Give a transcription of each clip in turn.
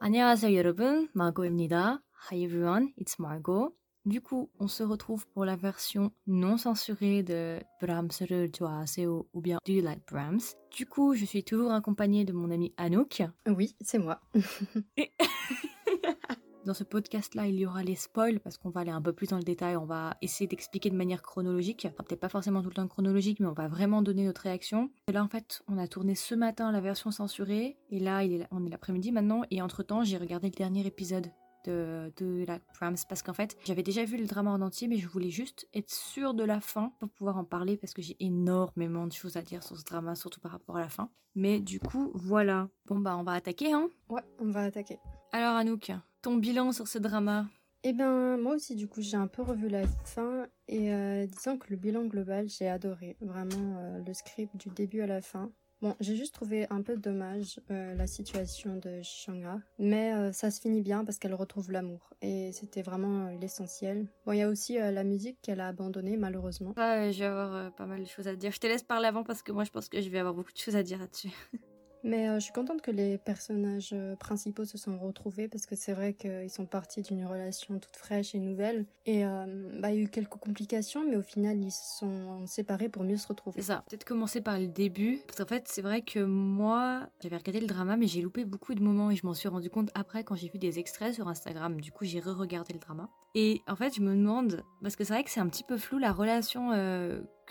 안녕하세요 여러분, Margot입니다. Hi everyone, it's Margot. Du coup, on se retrouve pour la version non censurée de Brahms를 좋아하세요 ou bien Do you like Brahms Du coup, je suis toujours accompagnée de mon ami Anouk. Oui, c'est moi. Dans ce podcast-là, il y aura les spoils parce qu'on va aller un peu plus dans le détail. On va essayer d'expliquer de manière chronologique. Enfin, peut-être pas forcément tout le temps chronologique, mais on va vraiment donner notre réaction. Et là, en fait, on a tourné ce matin la version censurée. Et là, il est, on est l'après-midi maintenant. Et entre-temps, j'ai regardé le dernier épisode de, de la Prams parce qu'en fait j'avais déjà vu le drama en entier mais je voulais juste être sûre de la fin pour pouvoir en parler parce que j'ai énormément de choses à dire sur ce drama surtout par rapport à la fin mais du coup voilà bon bah on va attaquer hein? Ouais, on va attaquer. alors Anouk ton bilan sur ce drama? Eh ben, moi aussi, du coup, j'ai un peu revu la fin et euh, disons que le bilan global, j'ai adoré. Vraiment, euh, le script du début à la fin. Bon, j'ai juste trouvé un peu dommage euh, la situation de Shanga, mais euh, ça se finit bien parce qu'elle retrouve l'amour et c'était vraiment euh, l'essentiel. Bon, il y a aussi la musique qu'elle a abandonnée malheureusement. Ouais, je vais avoir pas mal de choses à dire. Je te laisse parler avant parce que moi je pense que je vais avoir beaucoup de choses à dire là-dessus. Mais euh, je suis contente que les personnages euh, principaux se sont retrouvés parce que c'est vrai qu'ils sont partis d'une relation toute fraîche et nouvelle. Et euh, bah, il y a eu quelques complications, mais au final, ils se sont séparés pour mieux se retrouver. C'est ça. Peut-être commencer par le début. Parce qu'en fait, c'est vrai que moi, j'avais regardé le drama, mais j'ai loupé beaucoup de moments et je m'en suis rendu compte après quand j'ai vu des extraits sur Instagram. Du coup, j'ai re-regardé le drama. Et en fait, je me demande, parce que c'est vrai que c'est un petit peu flou la relation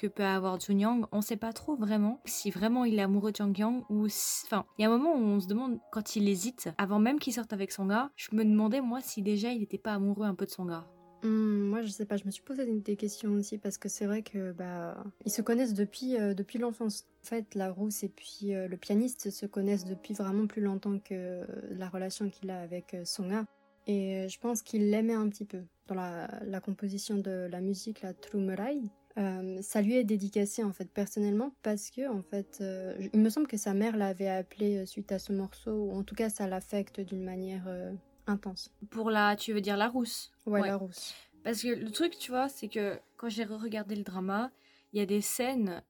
que peut avoir Jun Yang. On sait pas trop vraiment si vraiment il est amoureux de Jang Yang ou si... Enfin, il y a un moment où on se demande, quand il hésite, avant même qu'il sorte avec son gars, je me demandais, moi, si déjà il était pas amoureux un peu de son gars. Hum, moi, je sais pas, je me suis posé des questions aussi parce que c'est vrai que bah ils se connaissent depuis euh, depuis l'enfance. En fait, la rousse et puis euh, le pianiste se connaissent depuis vraiment plus longtemps que la relation qu'il a avec euh, son gars. Et je pense qu'il l'aimait un petit peu. Dans la, la composition de la musique, la Trumerai, euh, ça lui est dédicacé en fait personnellement parce que en fait, euh, il me semble que sa mère l'avait appelé euh, suite à ce morceau ou en tout cas ça l'affecte d'une manière euh, intense. Pour la, tu veux dire la rousse? Ouais, Ouais. la rousse. Parce que le truc, tu vois, c'est que quand j'ai regardé le drama, il y a des scènes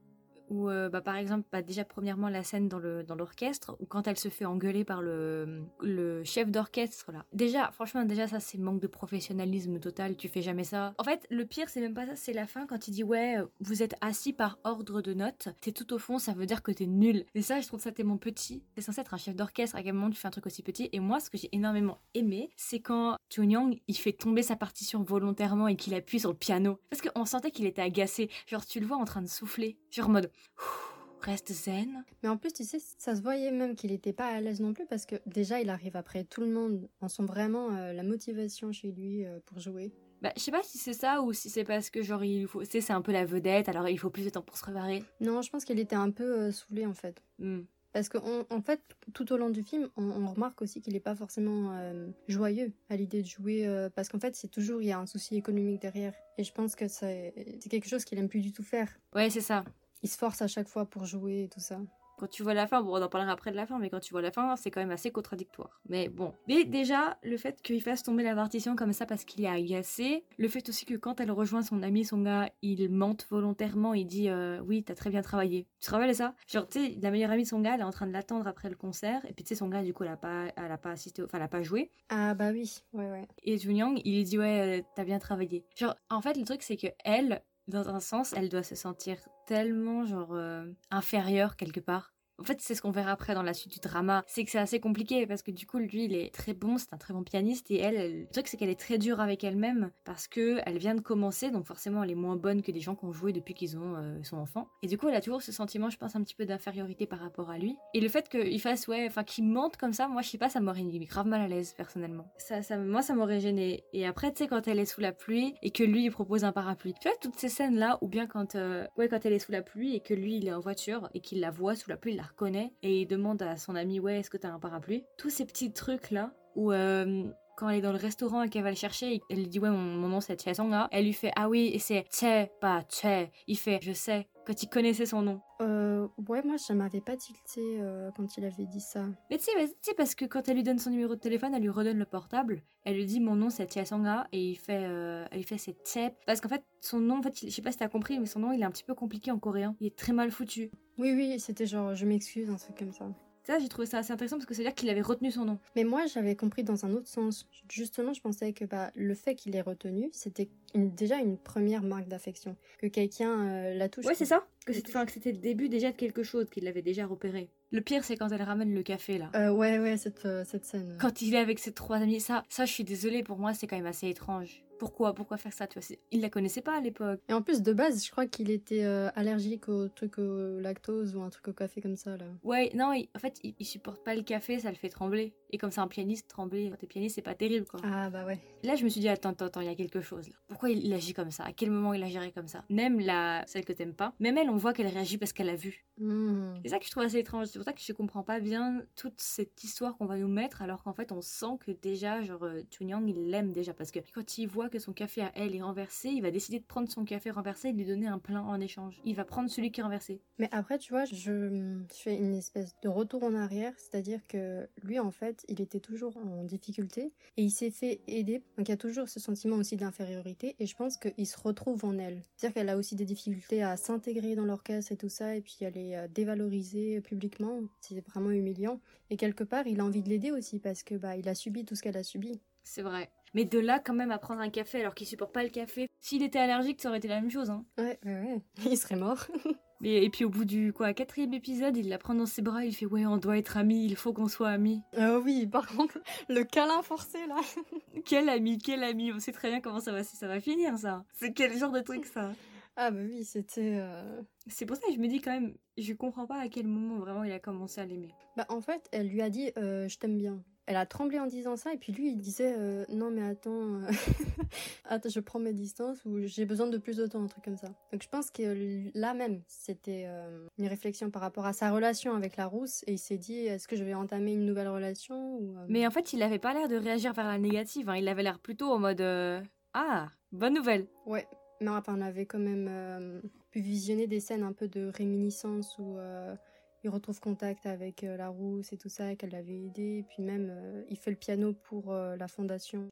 où, euh, bah, par exemple, bah, déjà premièrement la scène dans le dans l'orchestre, où quand elle se fait engueuler par le le chef d'orchestre là. Déjà, franchement, déjà ça c'est manque de professionnalisme total. Tu fais jamais ça. En fait, le pire c'est même pas ça, c'est la fin quand il dit ouais, vous êtes assis par ordre de notes. T'es tout au fond, ça veut dire que t'es nul. Et ça, je trouve ça tellement petit. C'est censé être un chef d'orchestre. À quel moment tu fais un truc aussi petit Et moi, ce que j'ai énormément aimé, c'est quand Jun Young il fait tomber sa partition volontairement et qu'il appuie sur le piano. Parce qu'on sentait qu'il était agacé. Genre, tu le vois en train de souffler. Genre en mode, reste zen. Mais en plus, tu sais, ça se voyait même qu'il était pas à l'aise non plus parce que déjà, il arrive après tout le monde. On sent vraiment euh, la motivation chez lui euh, pour jouer. Bah, je sais pas si c'est ça ou si c'est parce que, genre, il faut, tu sais, c'est un peu la vedette, alors il faut plus de temps pour se préparer. Non, je pense qu'il était un peu euh, saoulé en fait. Hmm. Parce qu'en en fait, tout au long du film, on, on remarque aussi qu'il est pas forcément euh, joyeux à l'idée de jouer, euh, parce qu'en fait, c'est toujours il y a un souci économique derrière. Et je pense que c'est c'est quelque chose qu'il aime plus du tout faire. Ouais, c'est ça. Il se force à chaque fois pour jouer et tout ça. Quand tu vois la fin, bon, on en parlera après de la fin, mais quand tu vois la fin, c'est quand même assez contradictoire. Mais bon. Mais déjà, le fait qu'il fasse tomber la partition comme ça parce qu'il est agacé, le fait aussi que quand elle rejoint son ami, son gars, il mente volontairement, il dit euh, Oui, t'as très bien travaillé. Tu te rappelles ça? Genre, tu sais, la meilleure amie de son gars, elle est en train de l'attendre après le concert, et puis tu sais, son gars, du coup, elle a pas, elle a pas assisté, enfin, elle a pas joué. Ah bah oui, ouais ouais. Et Jun Yang, il lui dit Ouais, euh, t'as bien travaillé. Genre, en fait, le truc, c'est que elle, dans un sens, elle doit se sentir tellement, genre, euh, inférieure quelque part. En fait, c'est ce qu'on verra après dans la suite du drama. C'est que c'est assez compliqué parce que du coup, lui, il est très bon, c'est un très bon pianiste et elle, le truc, c'est qu'elle est très dure avec elle-même parce que elle vient de commencer, donc forcément, elle est moins bonne que des gens qui ont joué depuis qu'ils ont euh, son enfant. Et du coup, elle a toujours ce sentiment, je pense, un petit peu d'infériorité par rapport à lui. Et le fait qu'il fasse, ouais, enfin, qu'il mente comme ça, moi, je sais pas, ça m'aurait mis grave mal à l'aise personnellement. Ça, moi, ça m'aurait gêné. Et après, tu sais, quand elle est sous la pluie et que lui, il propose un parapluie. Tu vois, toutes ces scènes-là, ou bien quand, euh, ouais, quand elle est sous la pluie et que lui, il est en voiture et qu'il la voit sous la pluie, il reconnaît et il demande à son ami, ouais, est-ce que t'as un parapluie? Tous ces petits trucs-là où, euh, quand elle est dans le restaurant et qu'elle va le chercher, et elle lui dit ouais mon, mon nom c'est Che Songa. Elle lui fait ah oui et c'est Che pas Che. Il fait je sais quand il connaissait son nom. Euh, ouais, moi, ça m'avait pas tilté euh, quand il avait dit ça. Mais tu sais, parce que quand elle lui donne son numéro de téléphone, elle lui redonne le portable. Elle lui dit mon nom c'est Che Songa et il fait, euh, elle lui fait c'est Che. Parce qu'en fait son nom, en fait, il- je sais pas si t'as compris, mais son nom il est un petit peu compliqué en coréen. Il est très mal foutu. Oui, oui, c'était genre, je m'excuse, un truc comme ça. Ça, j'ai trouvé ça assez intéressant parce que c'est-à-dire qu'il avait retenu son nom. Mais moi, j'avais compris dans un autre sens. Justement, je pensais que bah, le fait qu'il ait retenu, c'était une- déjà une première marque d'affection. Que quelqu'un euh, la touche. Ouais, c'est ça. Que c'était enfin, que c'était le début déjà de quelque chose qu'il avait déjà repéré. Le pire, c'est quand elle ramène le café là. Euh, ouais, ouais, cette, euh, cette scène. Quand il est avec ses trois amis, ça, ça, je suis désolée. Pour moi, c'est quand même assez étrange. Pourquoi, pourquoi faire ça Tu vois, il la connaissait pas à l'époque. Et en plus, de base, je crois qu'il était euh, allergique au truc au lactose ou un truc au café comme ça, là. Ouais, non, il- en fait, il, il supporte pas le café, ça le fait trembler. Et comme c'est un pianiste, trembler quand t'es pianiste, c'est pas terrible, quoi. Ah, bah ouais. Là, je me suis dit, attends, attends, attends, il y a quelque chose là. Pourquoi il, il agit comme ça? À quel moment il agirait comme ça? Même la, celle que t'aimes pas, même elle, on voit qu'elle réagit parce qu'elle a vu. Mhm. C'est ça que je trouve assez étrange. C'est pour ça que je comprends pas bien toute cette histoire qu'on va nous mettre, alors qu'en fait, on sent que déjà, genre, euh, Chunyang, il l'aime déjà. Parce que quand il voit que son café à elle est renversé, il va décider de prendre son café renversé et de lui donner un plein en échange. Il va prendre celui qui est renversé. Mais après, tu vois, je, je fais une espèce de retour en arrière, c'est-à-dire que lui, en fait, il était toujours en difficulté et il s'est fait aider. Donc il y a toujours ce sentiment aussi d'infériorité et je pense qu'il se retrouve en elle. C'est-à-dire qu'elle a aussi des difficultés à s'intégrer dans l'orchestre et tout ça et puis elle est euh, dévalorisée publiquement. C'est vraiment humiliant. Et quelque part, il a envie de l'aider aussi parce que bah il a subi tout ce qu'elle a subi. C'est vrai. Mais de là, quand même, à prendre un café alors qu'il supporte pas le café. S'il était allergique, ça aurait été la même chose, hein. Ouais, ouais, ouais. Il serait mort. Et, et puis au bout du quoi, quatrième épisode, il la prend dans ses bras, il fait ouais, on doit être amis, il faut qu'on soit amis. Ah oui, par contre, le câlin forcé là. Quel ami, quel ami, on sait très bien comment ça va, ça va finir ça. C'est quel genre de truc ça? Ah bah oui, c'était... euh, C'est pour ça que je me dis quand même, je comprends pas à quel moment vraiment il a commencé à l'aimer. Bah en fait, elle lui a dit euh, je t'aime bien. Elle a tremblé en disant ça et puis lui il disait euh, non mais attends, euh, attends je prends mes distances ou j'ai besoin de plus de temps un truc comme ça. Donc je pense que là même c'était euh, une réflexion par rapport à sa relation avec la rousse et il s'est dit est-ce que je vais entamer une nouvelle relation ou euh, Mais en fait, il avait pas l'air de réagir vers la négative, hein. il avait l'air plutôt en mode euh, ah, bonne nouvelle. ouais. Mais enfin on avait quand même euh, pu visionner des scènes un peu de réminiscence où euh, il retrouve contact avec euh, la rousse et tout ça, qu'elle l'avait aidé, puis même il fait le piano pour la fondation.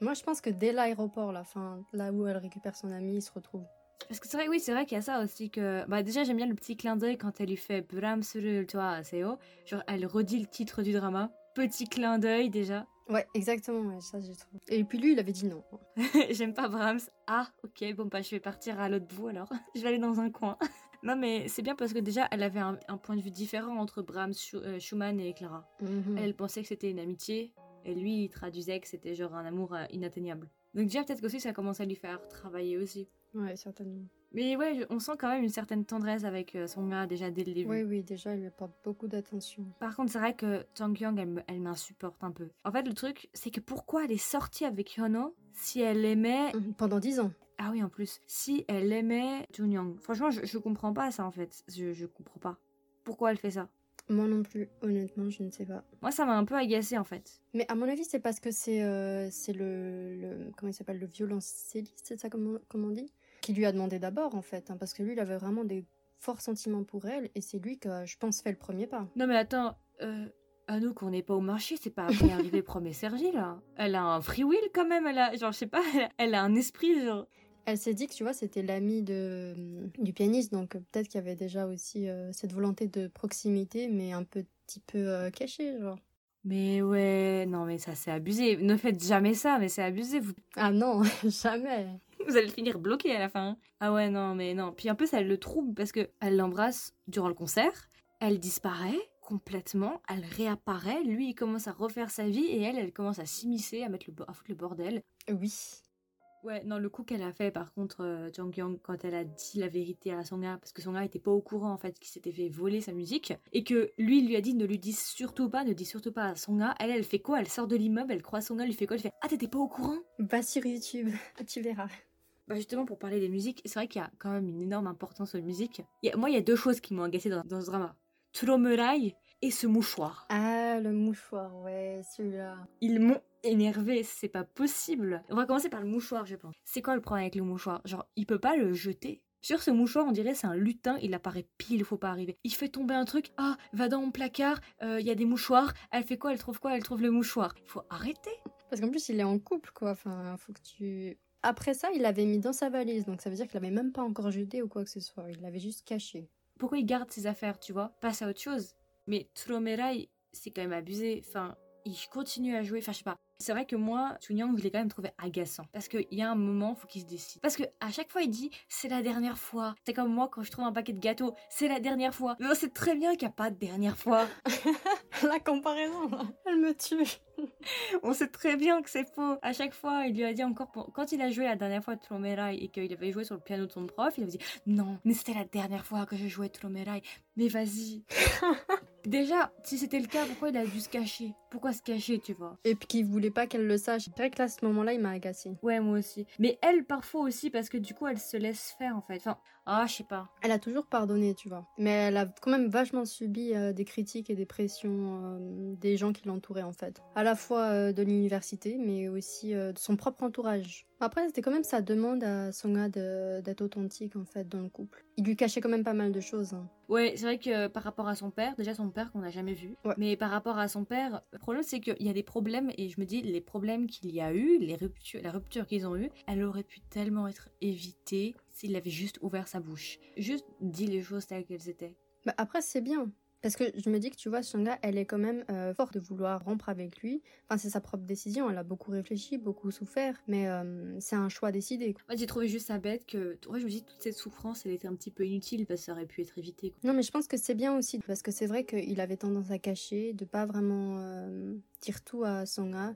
Moi je pense que dès l'aéroport, la fin, là où elle récupère son ami, il se retrouve. Parce que c'est vrai, oui, c'est vrai qu'il y a ça aussi que. Bah, déjà, j'aime bien le petit clin d'œil quand elle lui fait Bram sur toi, Seo. Genre, elle redit le titre du drama. Petit clin d'œil déjà. Ouais, exactement, ouais, ça j'ai trouvé. Et puis lui il avait dit non. J'aime pas Brahms. Ah, ok, bon, bah, je vais partir à l'autre bout alors. je vais aller dans un coin. non, mais c'est bien parce que déjà, elle avait un, un point de vue différent entre Brahms, Schu- euh, Schumann et Clara. Mhm. Elle pensait que c'était une amitié, et lui, il traduisait que c'était genre un amour euh, inatteignable. Donc, déjà, peut-être qu'aussi, ça commence à lui faire travailler aussi. Ouais, certainement. Mais ouais, on sent quand même une certaine tendresse avec euh, son gars déjà dès le début. Oui, oui, déjà il lui apporte beaucoup d'attention. Par contre, c'est vrai que Jang Kyung, elle, elle m'insupporte un peu. En fait, le truc, c'est que pourquoi elle est sortie avec Hyuno si elle aimait. Mhm. Pendant dix ans. Ah oui, en plus, si elle aimait Junyoung. Franchement, je, je comprends pas ça en fait. Je, je comprends pas. Pourquoi elle fait ça? Moi non plus, honnêtement, je ne sais pas. Moi, ça m'a un peu agacée en fait. Mais à mon avis, c'est parce que c'est euh, c'est le, le- Comment il s'appelle Le violoncelliste, c'est ça comment, comment on dit? Qui lui a demandé d'abord, en fait. hein, parce que lui, il avait vraiment des forts sentiments pour elle. Et c'est lui qui, je pense, fait le premier pas. Non, mais attends, euh, à nous qu'on n'est pas au marché, c'est pas après arriver premier Sergi là. Elle a un free will quand même, elle a, genre, je sais pas, elle a, elle a un esprit, genre. Elle s'est dit que, tu vois, c'était l'ami de, du pianiste. Donc euh, peut-être qu'il y avait déjà aussi euh, cette volonté de proximité, mais un petit peu euh, cachée, genre. Mais ouais, non, mais ça c'est abusé. Ne faites jamais ça, mais c'est abusé. Vous, Ah non, jamais. Vous allez finir bloqué à la fin. Ah ouais, non, mais non. Puis en plus, elle le trouble parce que elle l'embrasse durant le concert, elle disparaît complètement, elle réapparaît, lui il commence à refaire sa vie et elle, elle commence à s'immiscer, à mettre le, à foutre le bordel. Oui. Ouais, non, le coup qu'elle a fait par contre, euh, Jang Kyung, quand elle a dit la vérité à son gars, parce que son gars était pas au courant en fait qu'il s'était fait voler sa musique, et que lui il lui a dit ne lui dis surtout pas, ne dis surtout pas à son gars, elle, elle fait quoi? Elle sort de l'immeuble, elle croise son gars, elle lui fait quoi? Elle fait Ah, t'étais pas au courant Va sur YouTube, tu verras. Bah justement pour parler des musiques, c'est vrai qu'il y a quand même une énorme importance aux musiques. Il y a- moi il y a deux choses qui m'ont agacé dans, dans ce drama. Turomurai et ce mouchoir. Ah, le mouchoir, ouais, celui-là. Ils m'ont énervé, c'est pas possible. On va commencer par le mouchoir je pense. C'est quoi le problème avec le mouchoir? Genre il peut pas le jeter? Sur ce mouchoir, on dirait c'est un lutin, il apparaît pile, faut pas arriver. Il fait tomber un truc, ah, va dans mon placard, euh, il y a des mouchoirs, elle fait quoi, elle trouve quoi, elle trouve le mouchoir. Il faut arrêter. Parce qu'en plus, il est en couple, quoi. Enfin, faut que tu. Après ça, il l'avait mis dans sa valise, donc ça veut dire qu'il l'avait même pas encore jeté ou quoi que ce soit. Il l'avait juste caché. Pourquoi il garde ses affaires, tu vois? Passe à autre chose. Mais Tromerai, c'est quand même abusé. Enfin, il continue à jouer. Enfin, je sais pas. C'est vrai que moi, Chunyang, je l'ai quand même trouvé agaçant. Parce qu'il y a un moment, faut qu'il se décide. Parce que à chaque fois, il dit c'est la dernière fois. C'est comme moi quand je trouve un paquet de gâteaux, c'est la dernière fois. Mais on sait très bien qu'il n'y a pas de dernière fois. la comparaison, elle me tue. on sait très bien que c'est faux. À chaque fois, il lui a dit encore, quand il a joué la dernière fois Tlomerai et qu'il avait joué sur le piano de son prof, il avait dit non, mais c'était la dernière fois que je jouais Tlomerai. Mais vas-y. Déjà, si c'était le cas, pourquoi il a dû se cacher? Pourquoi se cacher, tu vois? Et puis qu'il voulait pas qu'elle le sache. C'est vrai que là, à ce moment-là, il m'a agacé. Ouais, moi aussi. Mais elle, parfois aussi, parce que du coup, elle se laisse faire, en fait. Enfin, ah, je sais pas. Elle a toujours pardonné, tu vois. Mais elle a quand même vachement subi euh, des critiques et des pressions euh, des gens qui l'entouraient, en fait. À la fois euh, de l'université, mais aussi de son propre entourage. Après, c'était quand même sa demande à Songa d'être authentique en fait dans le couple. Il lui cachait quand même pas mal de choses. Hein. Ouais, c'est vrai que par rapport à son père, déjà son père qu'on n'a jamais vu, mais par rapport à son père, le problème c'est qu'il y a des problèmes et je me dis les problèmes qu'il y a eu, les ruptures, la rupture qu'ils ont eue, elle aurait pu tellement être évitée s'il avait juste ouvert sa bouche, juste dit les choses telles qu'elles étaient. Bah après c'est bien, parce que je me dis que tu vois, Shanga, elle est quand même euh, forte de vouloir rompre avec lui. Enfin, c'est sa propre décision. Elle a beaucoup réfléchi, beaucoup souffert, mais euh, c'est un choix décidé. Moi, j'ai trouvé juste ça bête que, ouais, je me dis toute cette souffrance, elle était un petit peu inutile parce que ça aurait pu être évité. Non, mais je pense que c'est bien aussi parce que c'est vrai qu'il avait tendance à cacher, de pas vraiment euh, dire tout à Songa.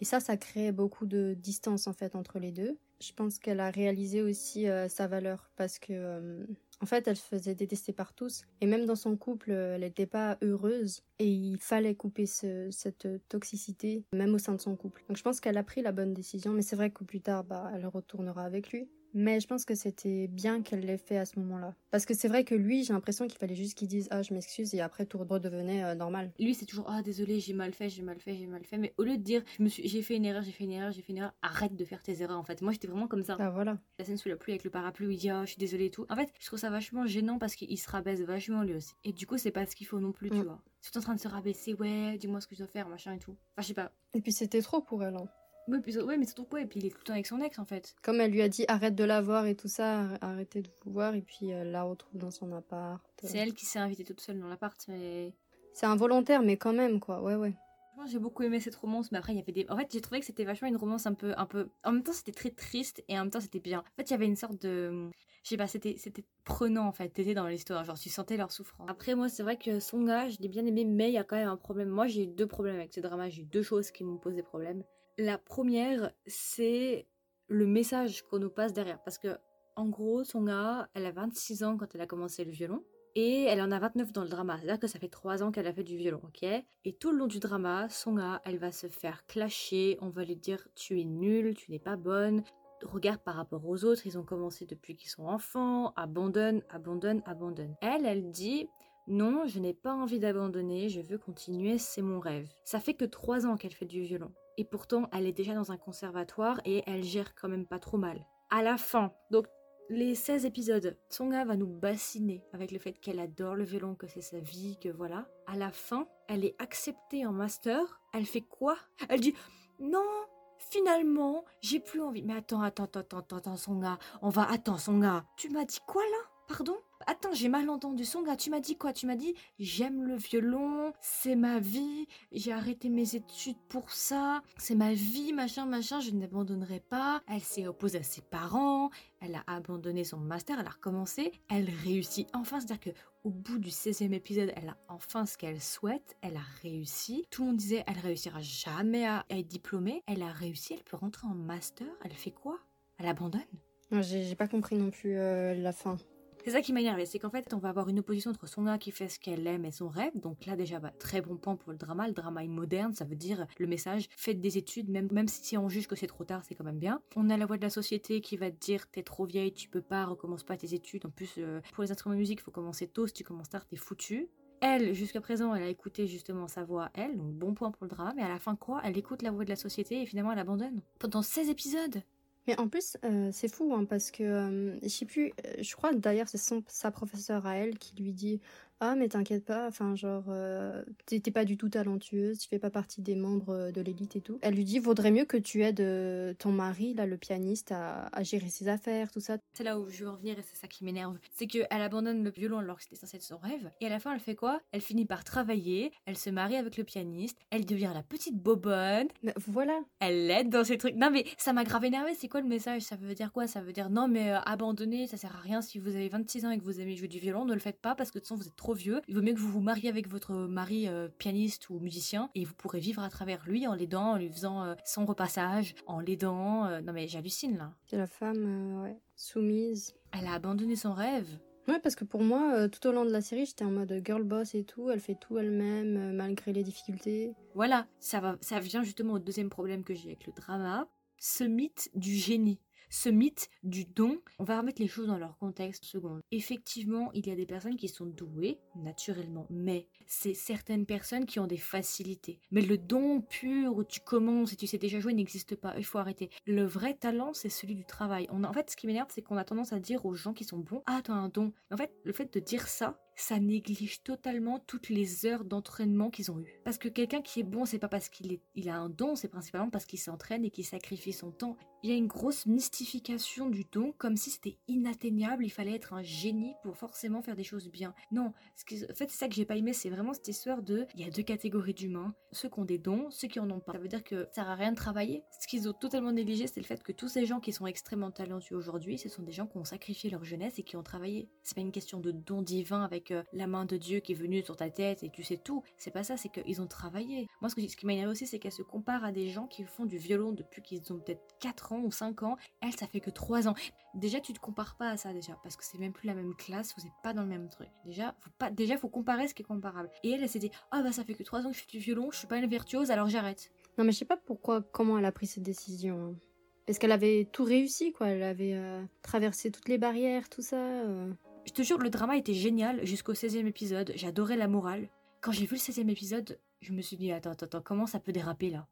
Et ça, ça crée beaucoup de distance en fait entre les deux. Je pense qu'elle a réalisé aussi sa valeur parce que en fait, elle se faisait détester par tous. Et même dans son couple, elle n'était pas heureuse. Et il fallait couper cette toxicité, même au sein de son couple. Donc je pense qu'elle a pris la bonne décision. Mais c'est vrai que plus tard, bah, elle retournera avec lui. Mais je pense que c'était bien qu'elle l'ait fait à ce moment-là. Parce que c'est vrai que lui, j'ai l'impression qu'il fallait juste qu'il dise Ah, je m'excuse, et après tout redevenait euh, normal. Lui, c'est toujours Ah, désolé, j'ai mal fait, j'ai mal fait, j'ai mal fait. Mais au lieu de dire J'ai fait une erreur, j'ai fait une erreur, j'ai fait une erreur, arrête de faire tes erreurs en fait. Moi, j'étais vraiment comme ça. Ah, voilà. La scène sous la pluie avec le parapluie où il dit Ah, je suis désolé et tout. En fait, je trouve ça vachement gênant parce qu'il se rabaisse vachement lui aussi. Et du coup, c'est pas ce qu'il faut non plus, tu mm. vois. C'est en train de se rabaisser, ouais, dis-moi ce que je dois faire, machin et tout. Enfin, je sais pas. Et puis c'était trop pour elle. Hein. Oui, puis, ouais, mais surtout quoi Et puis il est tout le temps avec son ex en fait. Comme elle lui a dit arrête de la voir et tout ça, arrêtez de vous voir, et puis elle la retrouve dans son appart. C'est elle qui s'est invitée toute seule dans l'appart, mais. C'est involontaire, mais quand même, quoi, ouais, ouais. Moi, j'ai beaucoup aimé cette romance, mais après, il y avait des. En fait, j'ai trouvé que c'était vachement une romance un peu, un peu. En même temps, c'était très triste et en même temps, c'était bien. En fait, il y avait une sorte de. Je sais pas, c'était, c'était prenant en fait. T'étais dans l'histoire, genre tu sentais leur souffrance. Après, moi, c'est vrai que son gars, je l'ai bien aimé, mais il y a quand même un problème. Moi, j'ai eu deux problèmes avec ce drama. J'ai eu deux choses qui m'ont posé problème. La première, c'est le message qu'on nous passe derrière. Parce que, en gros, Songa, elle a 26 ans quand elle a commencé le violon. Et elle en a 29 dans le drama. C'est-à-dire que ça fait 3 ans qu'elle a fait du violon, ok? Et tout le long du drama, Songa, elle va se faire clasher. On va lui dire Tu es nulle, tu n'es pas bonne. Regarde par rapport aux autres, ils ont commencé depuis qu'ils sont enfants. Abandonne, abandonne, abandonne. Elle, elle dit non, je n'ai pas envie d'abandonner, je veux continuer, c'est mon rêve. Ça fait que 3 ans qu'elle fait du violon et pourtant elle est déjà dans un conservatoire et elle gère quand même pas trop mal. À la fin, donc les 16 épisodes, Tsonga va nous bassiner avec le fait qu'elle adore le violon, que c'est sa vie, que voilà. À la fin, elle est acceptée en master. Elle fait quoi? Elle dit non, finalement, j'ai plus envie. Mais attends, attends, attends, attends, attends, Songa, on va, attends, Songa. Tu m'as dit quoi là? Pardon? Attends, j'ai mal entendu son gars. Tu m'as dit quoi? Tu m'as dit j'aime le violon, c'est ma vie, j'ai arrêté mes études pour ça, c'est ma vie, machin, machin, je n'abandonnerai pas. Elle s'est opposée à ses parents, elle a abandonné son master, elle a recommencé, elle réussit enfin. C'est-à-dire que au bout du 16e épisode, elle a enfin ce qu'elle souhaite, elle a réussi. Tout le monde disait elle réussira jamais à être diplômée. Elle a réussi, elle peut rentrer en master. Elle fait quoi? Elle abandonne? J'ai pas compris non plus euh, la fin. C'est ça qui m'a énervé, c'est qu'en fait, on va avoir une opposition entre son gars qui fait ce qu'elle aime et son rêve. Donc là, déjà, bah, très bon point pour le drama. Le drama est moderne, ça veut dire le message faites des études, même, même si on juge que c'est trop tard, c'est quand même bien. On a la voix de la société qui va te dire t'es trop vieille, tu peux pas, recommence pas tes études. En plus, euh, pour les instruments de musique, faut commencer tôt. Si tu commences tard, t'es foutu. Elle, jusqu'à présent, elle a écouté justement sa voix, elle, donc bon point pour le drama, mais à la fin, quoi? Elle écoute la voix de la société et finalement elle abandonne. Pendant 16 épisodes mais en plus, euh, c'est fou, hein, parce que, euh, je sais plus, euh, je crois d'ailleurs c'est sa professeure à elle qui lui dit ah mais t'inquiète pas, enfin genre euh, t'es pas du tout talentueuse, tu fais pas partie des membres euh, de l'élite et tout. Elle lui dit vaudrait mieux que tu aides euh, ton mari là, le pianiste, à, à gérer ses affaires, tout ça. C'est là où je veux en venir et c'est ça qui m'énerve. C'est qu'elle abandonne le violon alors que c'était censé être son rêve. Et à la fin, elle fait quoi? Elle finit par travailler, elle se marie avec le pianiste, elle devient la petite bobonne. Mais voilà. Elle l'aide dans ces trucs. Non mais ça m'a grave énervé. C'est quoi le message? Ça veut dire quoi? Ça veut dire non mais abandonner, ça sert à rien si vous avez 26 ans et que vous aimez jouer du violon, ne le faites pas parce que de toute façon vous êtes trop vieux. Il vaut mieux que vous vous mariez avec votre mari euh, pianiste ou musicien et vous pourrez vivre à travers lui en l'aidant, en lui faisant euh, son repassage, en l'aidant. Euh, non mais j'hallucine là. C'est la femme, ouais, soumise. Elle a abandonné son rêve. Ouais, parce que pour moi, tout au long de la série, j'étais en mode girl boss et tout. Elle fait tout elle-même, malgré les difficultés. Voilà, ça, va, ça vient justement au deuxième problème que j'ai avec le drama. Ce mythe du génie ce mythe du don, on va remettre les choses dans leur contexte seconde. Effectivement, il y a des personnes qui sont douées, naturellement, mais c'est certaines personnes qui ont des facilités. Mais le don pur où tu commences et tu sais déjà jouer n'existe pas, il faut arrêter. Le vrai talent, c'est celui du travail. On en fait, ce qui m'énerve, c'est qu'on a tendance à dire aux gens qui sont bons, ah, as un don. En fait, le fait de dire ça, ça néglige totalement toutes les heures d'entraînement qu'ils ont eues. Parce que quelqu'un qui est bon, c'est pas parce qu'il il a un don, c'est principalement parce qu'il s'entraîne et qu'il sacrifie son temps. Il y a une grosse mystification du don, comme si c'était inatteignable, il fallait être un génie pour forcément faire des choses bien. Non, en fait, c'est ça que j'ai pas aimé, c'est vraiment cette histoire de, il y a deux catégories d'humains, ceux qui ont des dons, ceux qui en ont pas. Ça veut dire que ça sert à rien de travailler. Ce qu'ils ont totalement négligé, c'est le fait que tous ces gens qui sont extrêmement talentueux aujourd'hui, ce sont des gens qui ont sacrifié leur jeunesse et qui ont travaillé. C'est pas une question de don divin avec la main de Dieu qui est venue sur ta tête et tu sais tout. C'est pas ça, c'est qu'ils ont travaillé. Moi, ce, qui m'a énervé aussi, c'est qu'elle se compare à des gens qui font du violon depuis qu'ils ont peut-être 4 ans ou 5 ans. Elle, ça fait que 3 ans. Déjà, tu te compares pas à ça déjà, parce que c'est même plus la même classe, vous êtes pas dans le même truc. Déjà, faut déjà, faut comparer ce qui est comparable. Et elle, elle s'est dit, ah bah ça fait que 3 ans que je fais du violon, je suis pas une virtuose, alors j'arrête. Non, mais je sais pas pourquoi, comment elle a pris cette décision. Hein. Parce qu'elle avait tout réussi, quoi. Elle avait euh, traversé toutes les barrières, tout ça. Euh. Je te jure, le drama était génial jusqu'au 16e épisode. J'adorais la morale. Quand j'ai vu le 16e épisode, je me suis dit attends, attends, attends, comment ça peut déraper là?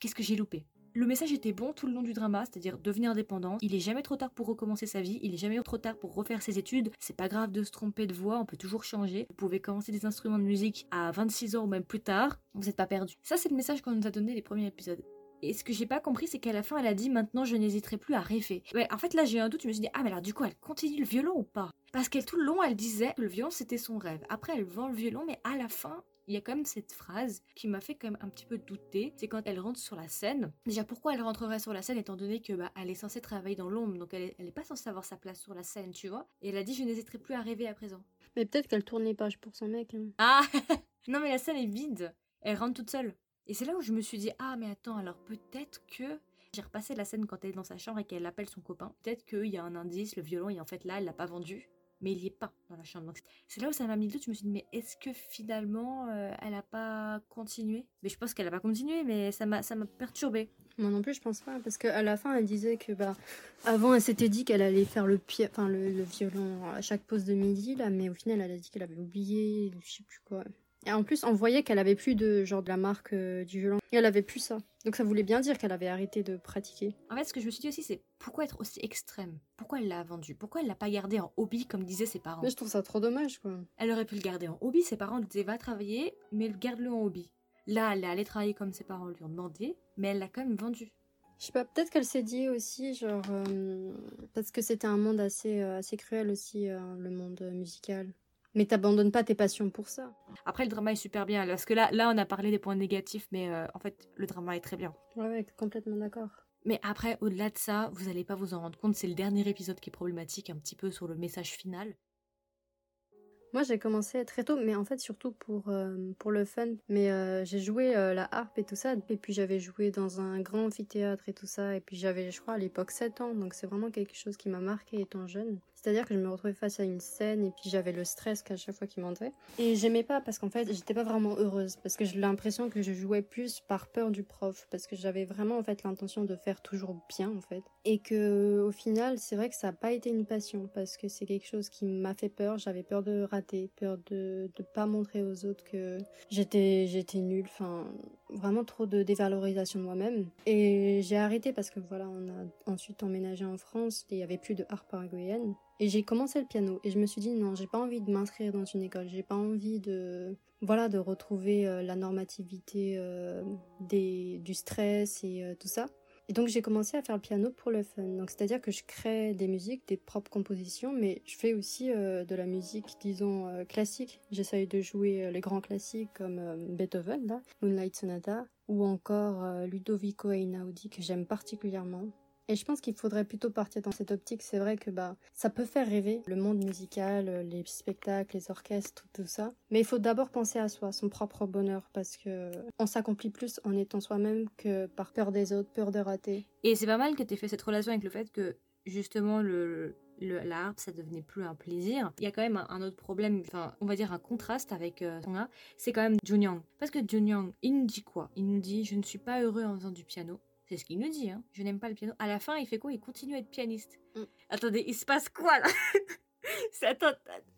Qu'est-ce que j'ai loupé? Le message était bon tout le long du drama, c'est-à-dire devenir indépendant. Il est jamais trop tard pour recommencer sa vie, il est jamais trop tard pour refaire ses études. C'est pas grave de se tromper de voix, on peut toujours changer. Vous pouvez commencer des instruments de musique à 26 ans ou même plus tard, vous n'êtes pas perdu. Ça, c'est le message qu'on nous a donné les premiers épisodes. Et ce que j'ai pas compris, c'est qu'à la fin, elle a dit maintenant je n'hésiterai plus à rêver. Ouais, en fait, là, j'ai un doute, je me suis dit, ah, mais alors du coup, elle continue le violon ou pas? Parce qu'elle, tout le long, elle disait que le violon, c'était son rêve. Après, elle vend le violon, mais à la fin, il y a quand même cette phrase qui m'a fait quand même un petit peu douter. C'est quand elle rentre sur la scène. Déjà, pourquoi elle rentrerait sur la scène étant donné que bah, elle est censée travailler dans l'ombre, donc elle est, pas censée avoir sa place sur la scène, tu vois? Et elle a dit je n'hésiterai plus à rêver à présent. Mais peut-être qu'elle tourne les pages pour son mec. Hein. Ah Non, mais la scène est vide. Elle rentre toute seule. Et c'est là où je me suis dit, ah mais attends, alors peut-être que... J'ai repassé la scène quand elle est dans sa chambre et qu'elle appelle son copain. Peut-être qu'il y a un indice, le violon, et en fait là, elle l'a pas vendu. Mais il y est pas dans la chambre. c'est là où ça m'a mis le doute. Je me suis dit, mais est-ce que finalement, euh, elle a pas continué? Mais je pense qu'elle a pas continué, mais ça m'a, ça m'a perturbé. Moi non plus, je pense pas. Parce qu'à la fin, elle disait que, bah, avant, elle s'était dit qu'elle allait faire le, pied, enfin, le, le, violon à chaque pause de midi, là, mais au final, elle a dit qu'elle avait oublié, je sais plus quoi. Et en plus, on voyait qu'elle avait plus de genre de la marque euh, du violon. Et elle avait plus ça. Donc ça voulait bien dire qu'elle avait arrêté de pratiquer. En fait, ce que je me suis dit aussi, c'est pourquoi être aussi extrême? Pourquoi elle l'a vendu? Pourquoi elle l'a pas gardé en hobby comme disaient ses parents? Mais je trouve ça trop dommage, quoi. Elle aurait pu le garder en hobby. Ses parents lui disaient va travailler, mais garde-le en hobby. Là, elle est allée travailler comme ses parents lui ont demandé, mais elle l'a quand même vendu. Je sais pas, peut-être qu'elle s'est dit aussi, genre, euh, parce que c'était un monde assez, euh, assez cruel aussi, le monde musical. Mais t'abandonnes pas tes passions pour ça. Après, le drama est super bien. Parce que là, là on a parlé des points négatifs, mais euh, en fait, le drama est très bien. Ouais, ouais, complètement d'accord. Mais après, au-delà de ça, vous allez pas vous en rendre compte. C'est le dernier épisode qui est problématique, un petit peu sur le message final. Moi, j'ai commencé très tôt, mais en fait, surtout pour, euh, pour le fun. Mais euh, j'ai joué la harpe et tout ça, et puis j'avais joué dans un grand amphithéâtre et tout ça, et puis j'avais, je crois, à l'époque 7 ans, donc c'est vraiment quelque chose qui m'a marqué étant jeune. C'est-à-dire que je me retrouvais face à une scène et puis j'avais le stress qu'à chaque fois qu'il m'entrait. Et j'aimais pas parce qu'en fait, j'étais pas vraiment heureuse parce que j'ai l'impression que je jouais plus par peur du prof parce que j'avais vraiment en fait l'intention de faire toujours bien en fait. Et que au final, c'est vrai que ça n'a pas été une passion parce que c'est quelque chose qui m'a fait peur. J'avais peur de rater, peur de ne pas montrer aux autres que j'étais j'étais nulle. Enfin, vraiment trop de dévalorisation de moi-même. Et j'ai arrêté parce que voilà, on a ensuite emménagé en France et il y avait plus de art paraguayenne. Et j'ai commencé le piano et je me suis dit non, j'ai pas envie de m'inscrire dans une école, j'ai pas envie de voilà de retrouver euh, la normativité euh, des, du stress et euh, tout ça. Et donc j'ai commencé à faire le piano pour le fun. Donc c'est-à-dire que je crée des musiques, des propres compositions, mais je fais aussi de la musique, disons classique. J'essaye de jouer les grands classiques comme Beethoven, Moonlight Sonata, ou encore Ludovico Einaudi que j'aime particulièrement. Et je pense qu'il faudrait plutôt partir dans cette optique. C'est vrai que bah ça peut faire rêver le monde musical, les spectacles, les orchestres, tout ça. Mais il faut d'abord penser à soi, son propre bonheur, parce que on s'accomplit plus en étant soi-même que par peur des autres, peur de rater. Et c'est pas mal que tu aies fait cette relation avec le fait que justement le, le l'art, ça devenait plus un plaisir. Il y a quand même un, autre problème, enfin, on va dire un contraste avec euh, c'est quand même Junyang. Parce que Junyang, il nous dit quoi? Il nous dit Je ne suis pas heureux en faisant du piano. C'est ce qu'il nous dit, hein. Je n'aime pas le piano. À la fin, il fait quoi? Il continue à être pianiste. Mm. Attendez, il se passe quoi là? Attends,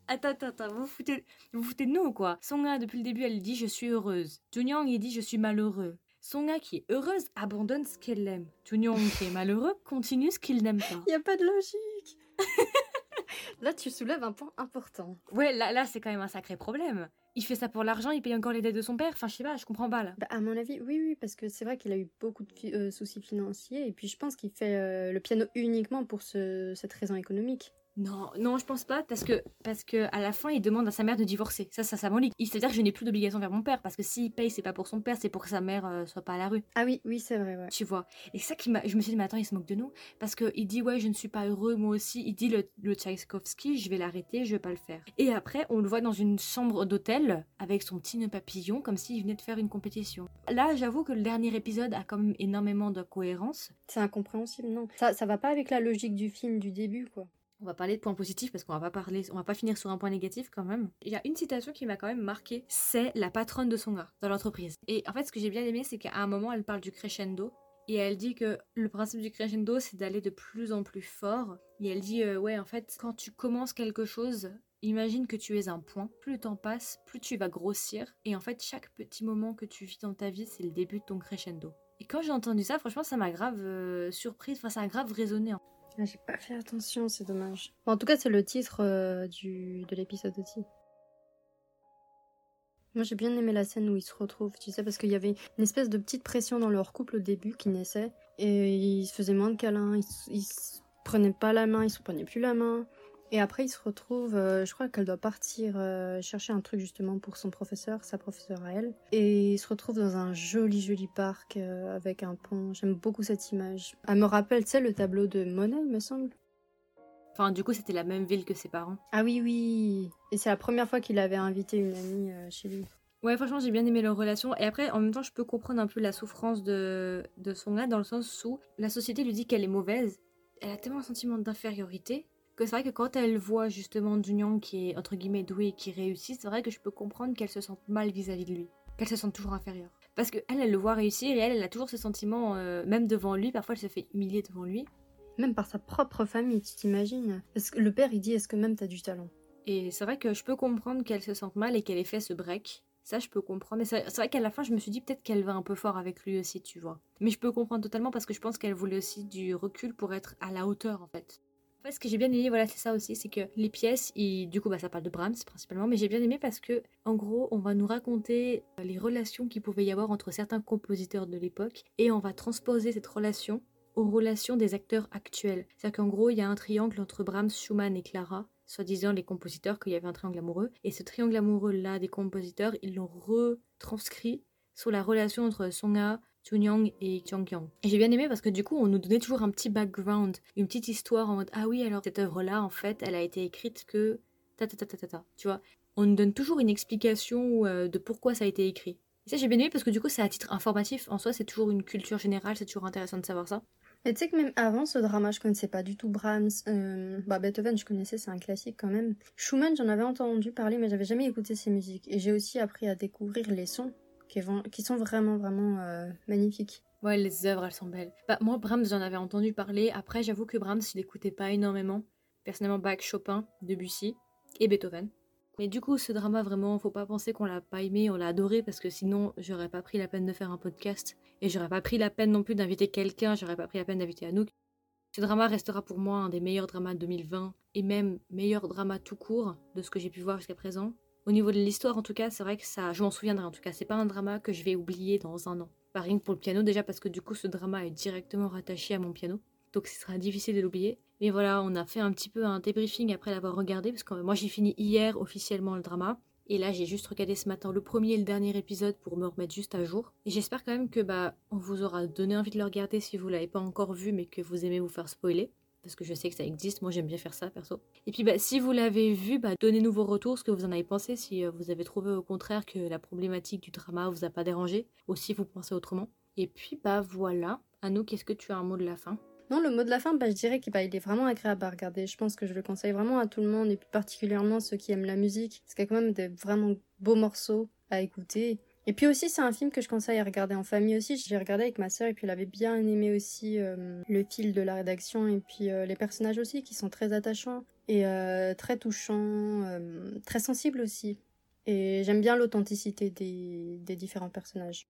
attends, attends, attends, vous foutez, vous foutez de nous quoi? Songa, depuis le début, elle dit je suis heureuse. Junyang, il dit je suis malheureux. Songa qui est heureuse abandonne ce qu'elle aime. Junyang qui est malheureux continue ce qu'il n'aime pas. Il n'y a pas de logique. là, tu soulèves un point important. Ouais, là, là c'est quand même un sacré problème il fait ça pour l'argent, il paye encore les dettes de son père. Enfin, je sais pas, je comprends pas là. Bah, à mon avis, oui, oui, parce que c'est vrai qu'il a eu beaucoup de euh, soucis financiers et puis je pense qu'il fait euh, le piano uniquement pour cette raison économique. Non, non, je pense pas parce que parce que à la fin il demande à sa mère de divorcer. Ça, ça, ça m'enligue. Il se dire que je n'ai plus d'obligation vers mon père parce que s'il paye, c'est pas pour son père, c'est pour que sa mère euh, soit pas à la rue. Ah oui, oui, c'est vrai, ouais. Tu vois. Et ça qui m'a, je me suis dit mais attends, il se moque de nous parce que il dit ouais, je ne suis pas heureux moi aussi. Il dit le, le Tchaïkovski, je vais l'arrêter, je vais pas le faire. Et après, on le voit dans une chambre d'hôtel avec son petit nœud papillon comme s'il venait de faire une compétition. Là, j'avoue que le dernier épisode a quand même énormément de cohérence. C'est incompréhensible, non. Ça, ça va pas avec la logique du film du début, quoi. On va parler de points positifs parce qu'on va pas parler, on va pas finir sur un point négatif quand même. Il y a une citation qui m'a quand même marqué, c'est la patronne de son gars dans l'entreprise. Et en fait, ce que j'ai bien aimé, c'est qu'à un moment, elle parle du crescendo et elle dit que le principe du crescendo, c'est d'aller de plus en plus fort. Et elle dit, euh, ouais, en fait, quand tu commences quelque chose, imagine que tu es un point. Plus le temps passe, plus tu vas grossir. Et en fait, chaque petit moment que tu vis dans ta vie, c'est le début de ton crescendo. Et quand j'ai entendu ça, franchement, ça m'a grave euh, surprise. Enfin, ça a grave résonné. Ah, j'ai pas fait attention, c'est dommage. en tout cas, c'est le titre euh, du, de l'épisode aussi. Moi, j'ai bien aimé la scène où ils se retrouvent, tu sais, parce qu'il y avait une espèce de petite pression dans leur couple au début qui naissait. Et ils se faisaient moins de câlins, ils, ils se prenaient pas la main, ils se prenaient plus la main. Et après, il se retrouve, euh, je crois qu'elle doit partir euh, chercher un truc justement pour son professeur, sa professeure à elle. Et il se retrouve dans un joli, joli parc euh, avec un pont. J'aime beaucoup cette image. Elle me rappelle, tu sais, le tableau de Monet, il me semble. Enfin, du coup, c'était la même ville que ses parents. Ah oui, oui. Et c'est la première fois qu'il avait invité une amie chez lui. Ouais, franchement, j'ai bien aimé leur relation. Et après, en même temps, je peux comprendre un peu la souffrance de, de son gars, dans le sens où la société lui dit qu'elle est mauvaise. Elle a tellement un sentiment d'infériorité que c'est vrai que quand elle voit justement Junyang qui est entre guillemets doué et qui réussit, c'est vrai que je peux comprendre qu'elle se sente mal vis-à-vis de lui, qu'elle se sente toujours inférieure. Parce que elle, elle le voit réussir et elle, elle a toujours ce sentiment, euh, même devant lui, parfois elle se fait humilier devant lui. Même par sa propre famille, tu t'imagines? Que Le père, il dit Est-ce que même t'as du talent? Et c'est vrai que je peux comprendre qu'elle se sente mal et qu'elle ait fait ce break. Ça, je peux comprendre. Mais c'est vrai qu'à la fin, je me suis dit peut-être qu'elle va un peu fort avec lui aussi, tu vois. Mais je peux comprendre totalement parce que je pense qu'elle voulait aussi du recul pour être à la hauteur, en fait ce que j'ai bien aimé, voilà, c'est ça aussi, c'est que les pièces, et du coup, bah, ça parle de Brahms principalement, mais j'ai bien aimé parce que, en gros, on va nous raconter euh, les relations qu'il pouvait y avoir entre certains compositeurs de l'époque, et on va transposer cette relation aux relations des acteurs actuels. C'est-à-dire qu'en gros, il y a un triangle entre Brahms, Schumann et Clara, soi-disant les compositeurs, qu'il y avait un triangle amoureux, et ce triangle amoureux-là des compositeurs, ils l'ont retranscrit sur la relation entre Songa, Chunyang et Kyang. Et j'ai bien aimé parce que du coup, on nous donnait toujours un petit background, une petite histoire en mode Ah oui, alors cette œuvre-là, en fait, elle a été écrite que. Ta ta ta ta ta ta. Tu vois On nous donne toujours une explication euh, de pourquoi ça a été écrit. Ça, j'ai bien aimé parce que du coup, c'est à titre informatif. En soi, c'est toujours une culture générale, c'est toujours intéressant de savoir ça. Mais tu sais que même avant ce drama, je connaissais pas du tout Brahms. Euh, bah, Beethoven, je connaissais, c'est un classique quand même. Schumann, j'en avais entendu parler, mais j'avais jamais écouté ses musiques. Et j'ai aussi appris à découvrir les sons qui, sont vraiment, vraiment euh, magnifiques. Ouais, les œuvres, elles sont belles. Bah, moi, Brahms, j'en avais entendu parler. Après, j'avoue que Brahms, je l'écoutais pas énormément. Personnellement, Bach, Chopin, Debussy et Beethoven. Mais du coup, ce drama, vraiment, faut pas penser qu'on l'a pas aimé, on l'a adoré, parce que sinon, j'aurais pas pris la peine de faire un podcast. Et j'aurais pas pris la peine non plus d'inviter quelqu'un, j'aurais pas pris la peine d'inviter Anouk. Ce drama restera pour moi un des meilleurs dramas de 2020, et même meilleur drama tout court de ce que j'ai pu voir jusqu'à présent. Au niveau de l'histoire, en tout cas, c'est vrai que ça, je m'en souviendrai en tout cas, c'est pas un drama que je vais oublier dans un an. Pas rien pour le piano, déjà parce que du coup, ce drama est directement rattaché à mon piano donc ce sera difficile de l'oublier. Mais voilà, on a fait un petit peu un débriefing après l'avoir regardé, parce que moi j'ai fini hier officiellement le drama. Et là, j'ai juste regardé ce matin le premier et le dernier épisode pour me remettre juste à jour. Et j'espère quand même que bah on vous aura donné envie de le regarder si vous l'avez pas encore vu, mais que vous aimez vous faire spoiler. Parce que je sais que ça existe, moi j'aime bien faire ça perso. Et puis bah, si vous l'avez vu, bah, donnez-nous vos retours, ce que vous en avez pensé, si euh, vous avez trouvé au contraire que la problématique du drama vous a pas dérangé, ou si vous pensez autrement. Et puis bah voilà, Anou, qu'est-ce que tu as un mot de la fin? Non, le mot de la fin, bah, je dirais qu'il bah, est vraiment agréable à regarder. Je pense que je le conseille vraiment à tout le monde, et plus particulièrement ceux qui aiment la musique, parce qu'il y a quand même des vraiment beaux morceaux à écouter. Et puis aussi, c'est un film que je conseille à regarder en famille aussi. J'ai regardé avec ma sœur et puis elle avait bien aimé aussi euh, le fil de la rédaction et puis euh, les personnages aussi qui sont très attachants et euh, très touchants, très sensibles aussi. Et j'aime bien l'authenticité des différents personnages.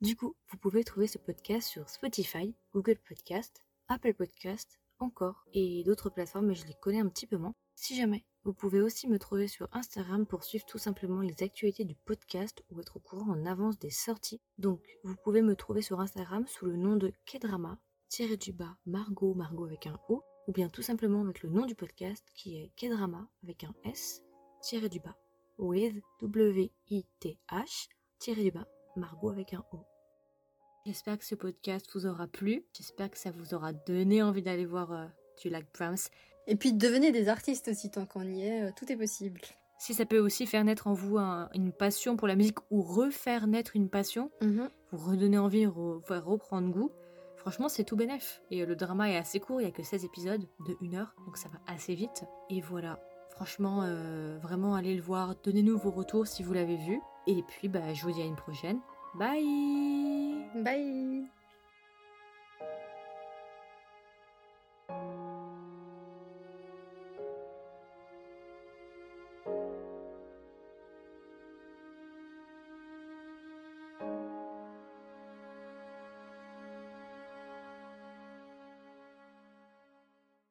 Du coup, vous pouvez trouver ce podcast sur Spotify, Google Podcast, Apple Podcast, encore, et d'autres plateformes, mais je les connais un petit peu moins. Si jamais, vous pouvez aussi me trouver sur Instagram pour suivre tout simplement les actualités du podcast ou être au courant en avance des sorties. Donc, vous pouvez me trouver sur Instagram sous le nom de Kedrama, tiré du bas Margot, Margot avec un O, ou bien tout simplement avec le nom du podcast qui est Kedrama avec un S, tiré du bas, with W-I-T-H, tiré du bas, Margot avec un O. J'espère que ce podcast vous aura plu. J'espère que ça vous aura donné envie d'aller voir euh, du Lac Brahms. Et puis devenez des artistes aussi tant qu'on y est, euh, tout est possible. Si ça peut aussi faire naître en vous une passion pour la musique ou refaire naître une passion, mhm. vous redonner envie, re, faire reprendre goût, franchement c'est tout bénef. Et euh, le drama est assez court, il n'y a que 16 épisodes de 1 heure, donc ça va assez vite. Et voilà, franchement, vraiment allez le voir, donnez-nous vos retours si vous l'avez vu. Et puis bah, je vous dis à une prochaine. Bye Bye